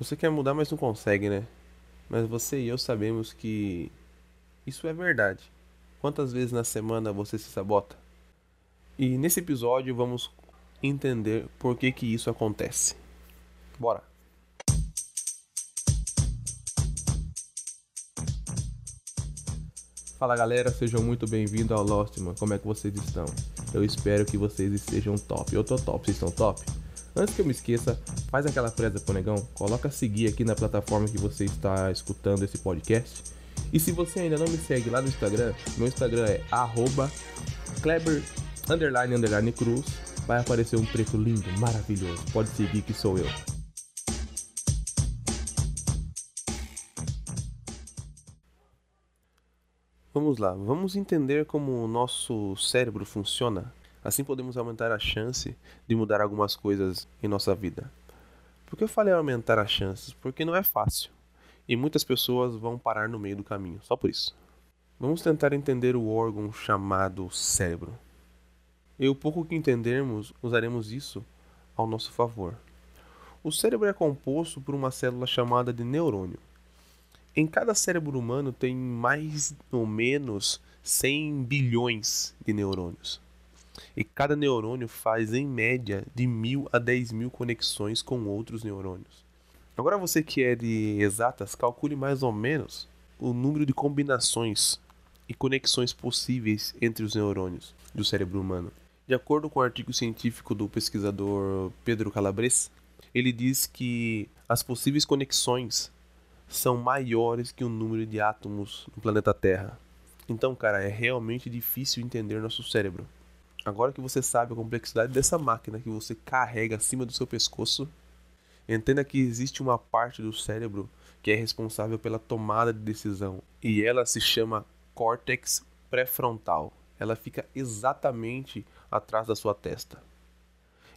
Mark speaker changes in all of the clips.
Speaker 1: Você quer mudar, mas não consegue, né? Mas você e eu sabemos que isso é verdade. Quantas vezes na semana você se sabota? E nesse episódio vamos entender por que que isso acontece. Bora. Fala galera, sejam muito bem-vindos ao Lostman. Como é que vocês estão? Eu espero que vocês estejam top. Eu tô top, vocês estão top? Antes que eu me esqueça, faz aquela presa pro negão, coloca seguir aqui na plataforma que você está escutando esse podcast. E se você ainda não me segue lá no Instagram, meu Instagram é arroba Kleber underline, underline cruz. Vai aparecer um preto lindo, maravilhoso. Pode seguir que sou eu. Vamos lá, vamos entender como o nosso cérebro funciona Assim podemos aumentar a chance de mudar algumas coisas em nossa vida. Por que eu falei aumentar as chances? Porque não é fácil. E muitas pessoas vão parar no meio do caminho, só por isso. Vamos tentar entender o órgão chamado cérebro. E o pouco que entendermos, usaremos isso ao nosso favor. O cérebro é composto por uma célula chamada de neurônio. Em cada cérebro humano tem mais ou menos 100 bilhões de neurônios. E cada neurônio faz em média de mil a dez mil conexões com outros neurônios. Agora você que é de exatas, calcule mais ou menos o número de combinações e conexões possíveis entre os neurônios do cérebro humano. De acordo com o um artigo científico do pesquisador Pedro Calabres, ele diz que as possíveis conexões são maiores que o número de átomos no planeta Terra. Então, cara, é realmente difícil entender nosso cérebro. Agora que você sabe a complexidade dessa máquina que você carrega acima do seu pescoço, entenda que existe uma parte do cérebro que é responsável pela tomada de decisão e ela se chama córtex pré-frontal. Ela fica exatamente atrás da sua testa.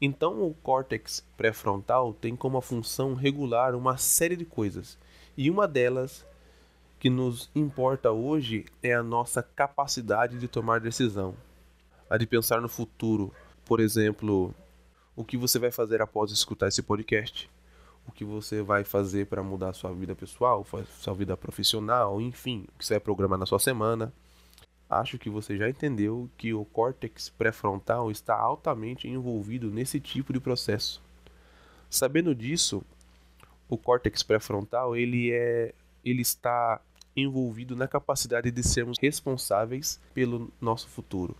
Speaker 1: Então, o córtex pré-frontal tem como função regular uma série de coisas, e uma delas que nos importa hoje é a nossa capacidade de tomar decisão a de pensar no futuro. Por exemplo, o que você vai fazer após escutar esse podcast? O que você vai fazer para mudar sua vida pessoal, sua vida profissional, enfim, o que você vai programar na sua semana. Acho que você já entendeu que o córtex pré-frontal está altamente envolvido nesse tipo de processo. Sabendo disso, o córtex pré-frontal ele é ele está envolvido na capacidade de sermos responsáveis pelo nosso futuro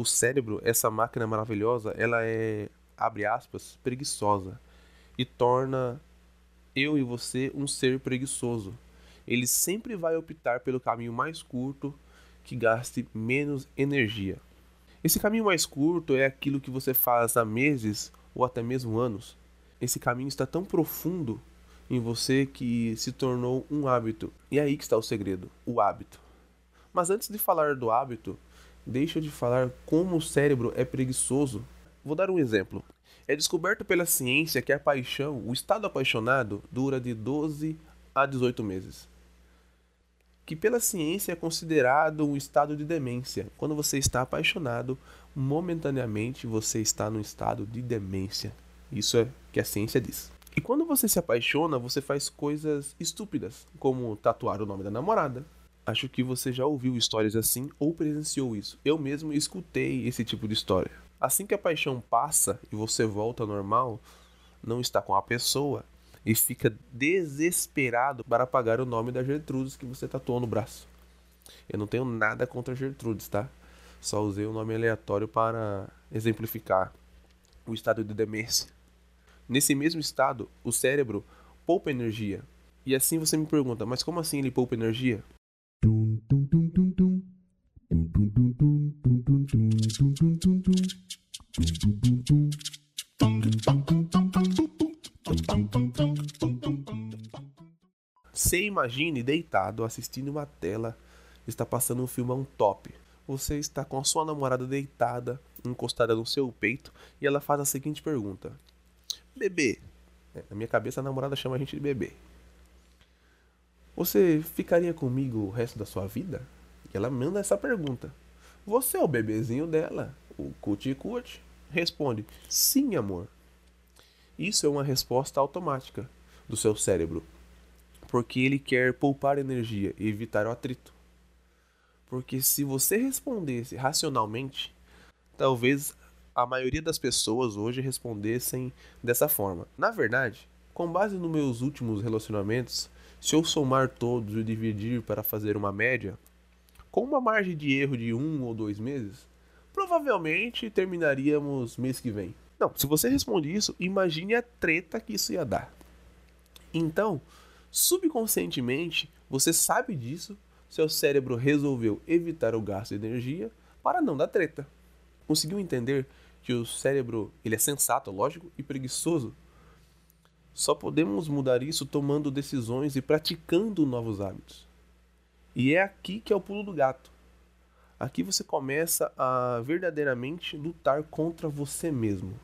Speaker 1: o cérebro, essa máquina maravilhosa, ela é, abre aspas, preguiçosa e torna eu e você um ser preguiçoso. Ele sempre vai optar pelo caminho mais curto que gaste menos energia. Esse caminho mais curto é aquilo que você faz há meses ou até mesmo anos. Esse caminho está tão profundo em você que se tornou um hábito. E é aí que está o segredo, o hábito. Mas antes de falar do hábito, deixa de falar como o cérebro é preguiçoso. Vou dar um exemplo. É descoberto pela ciência que a paixão, o estado apaixonado, dura de 12 a 18 meses. Que pela ciência é considerado um estado de demência. Quando você está apaixonado, momentaneamente você está no estado de demência. Isso é que a ciência diz. E quando você se apaixona, você faz coisas estúpidas, como tatuar o nome da namorada, Acho que você já ouviu histórias assim ou presenciou isso. Eu mesmo escutei esse tipo de história. Assim que a paixão passa e você volta ao normal, não está com a pessoa e fica desesperado para apagar o nome da Gertrudes que você tatuou no braço. Eu não tenho nada contra Gertrudes, tá? Só usei o um nome aleatório para exemplificar o estado de demência. Nesse mesmo estado, o cérebro poupa energia. E assim você me pergunta, mas como assim ele poupa energia? Você imagine deitado assistindo uma tela, está passando um filmão top. Você está com a sua namorada deitada, encostada no seu peito, e ela faz a seguinte pergunta: Bebê. É, na minha cabeça a namorada chama a gente de bebê. Você ficaria comigo o resto da sua vida? E ela manda essa pergunta. Você é o bebezinho dela, o cuti-cuti? Responde: Sim, amor. Isso é uma resposta automática. do seu cérebro, porque ele quer poupar energia e evitar o atrito. Porque se você respondesse racionalmente, talvez a maioria das pessoas hoje respondessem dessa forma. Na verdade, com base nos meus últimos relacionamentos, se eu somar todos e dividir para fazer uma média, com uma margem de erro de um ou dois meses, provavelmente terminaríamos mês que vem. Não, se você responde isso, imagine a treta que isso ia dar. Então, subconscientemente, você sabe disso, seu cérebro resolveu evitar o gasto de energia para não dar treta. Conseguiu entender que o cérebro ele é sensato, lógico, e preguiçoso? Só podemos mudar isso tomando decisões e praticando novos hábitos. E é aqui que é o pulo do gato. Aqui você começa a verdadeiramente lutar contra você mesmo.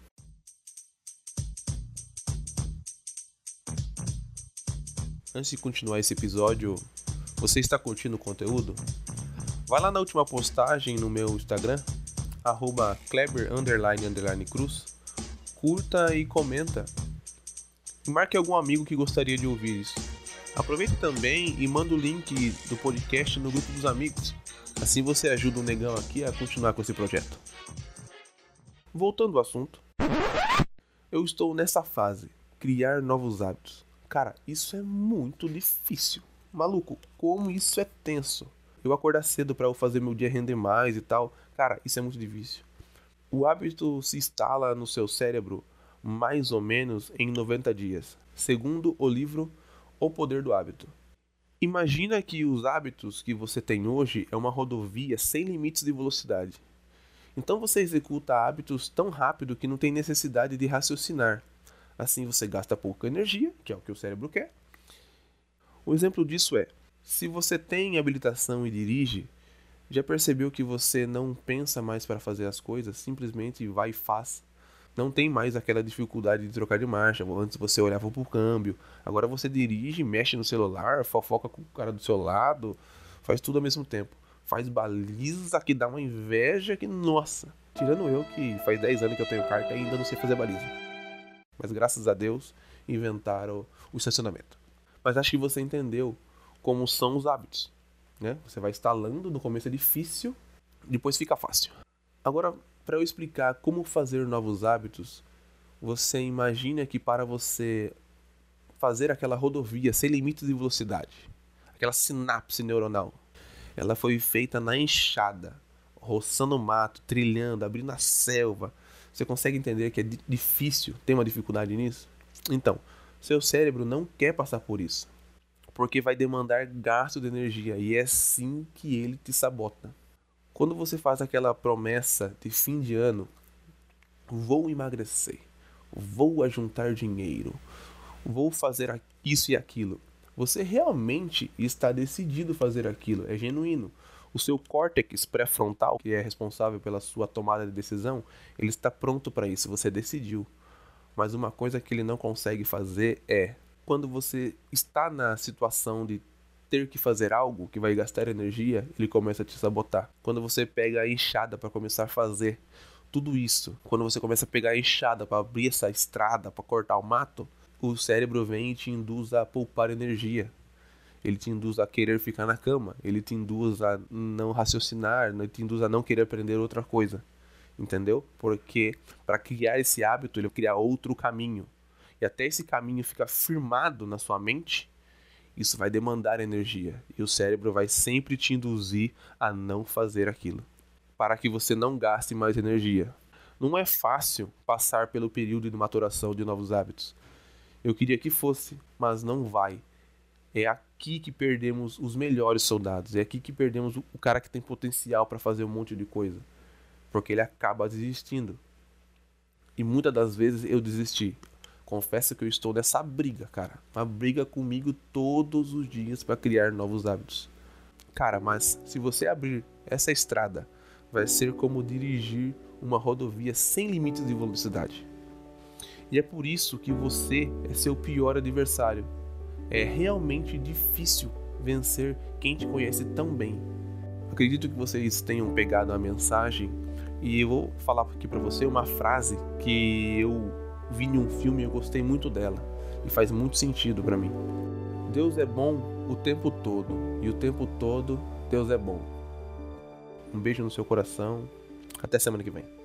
Speaker 1: Antes de continuar esse episódio, você está curtindo o conteúdo? Vai lá na última postagem no meu Instagram, arroba cruz, curta e comenta. E marque algum amigo que gostaria de ouvir isso. Aproveite também e manda o link do podcast no grupo dos amigos. Assim você ajuda o negão aqui a continuar com esse projeto. Voltando ao assunto, eu estou nessa fase, criar novos hábitos. Cara, isso é muito difícil. Maluco, como isso é tenso. Eu acordar cedo para fazer meu dia render mais e tal. Cara, isso é muito difícil. O hábito se instala no seu cérebro mais ou menos em 90 dias, segundo o livro O Poder do Hábito. Imagina que os hábitos que você tem hoje é uma rodovia sem limites de velocidade. Então você executa hábitos tão rápido que não tem necessidade de raciocinar. Assim você gasta pouca energia, que é o que o cérebro quer. O exemplo disso é: se você tem habilitação e dirige, já percebeu que você não pensa mais para fazer as coisas, simplesmente vai e faz. Não tem mais aquela dificuldade de trocar de marcha. Antes você olhava para o câmbio, agora você dirige, mexe no celular, fofoca com o cara do seu lado, faz tudo ao mesmo tempo. Faz baliza que dá uma inveja que, nossa. Tirando eu que faz 10 anos que eu tenho carta e ainda não sei fazer baliza. Mas graças a Deus inventaram o estacionamento. Mas acho que você entendeu como são os hábitos. Né? Você vai instalando, no começo é difícil, depois fica fácil. Agora, para eu explicar como fazer novos hábitos, você imagina que para você fazer aquela rodovia sem limites de velocidade, aquela sinapse neuronal, ela foi feita na enxada, roçando o mato, trilhando, abrindo a selva, você consegue entender que é difícil, tem uma dificuldade nisso? Então, seu cérebro não quer passar por isso, porque vai demandar gasto de energia e é assim que ele te sabota. Quando você faz aquela promessa de fim de ano, vou emagrecer, vou ajuntar dinheiro, vou fazer isso e aquilo, você realmente está decidido fazer aquilo, é genuíno. O seu córtex pré-frontal, que é responsável pela sua tomada de decisão, ele está pronto para isso, você decidiu. Mas uma coisa que ele não consegue fazer é quando você está na situação de ter que fazer algo que vai gastar energia, ele começa a te sabotar. Quando você pega a enxada para começar a fazer tudo isso, quando você começa a pegar a enxada para abrir essa estrada, para cortar o mato, o cérebro vem e te induz a poupar energia ele te induz a querer ficar na cama, ele te induz a não raciocinar, ele te induz a não querer aprender outra coisa. Entendeu? Porque para criar esse hábito, ele vai criar outro caminho. E até esse caminho ficar firmado na sua mente, isso vai demandar energia. E o cérebro vai sempre te induzir a não fazer aquilo. Para que você não gaste mais energia. Não é fácil passar pelo período de maturação de novos hábitos. Eu queria que fosse, mas não vai. É aqui que perdemos os melhores soldados. É aqui que perdemos o cara que tem potencial para fazer um monte de coisa. Porque ele acaba desistindo. E muitas das vezes eu desisti. Confesso que eu estou nessa briga, cara. Uma briga comigo todos os dias para criar novos hábitos. Cara, mas se você abrir essa estrada, vai ser como dirigir uma rodovia sem limites de velocidade. E é por isso que você é seu pior adversário é realmente difícil vencer quem te conhece tão bem. Acredito que vocês tenham pegado a mensagem e eu vou falar aqui para você uma frase que eu vi em um filme e eu gostei muito dela. e faz muito sentido para mim. Deus é bom o tempo todo e o tempo todo Deus é bom. Um beijo no seu coração. Até semana que vem.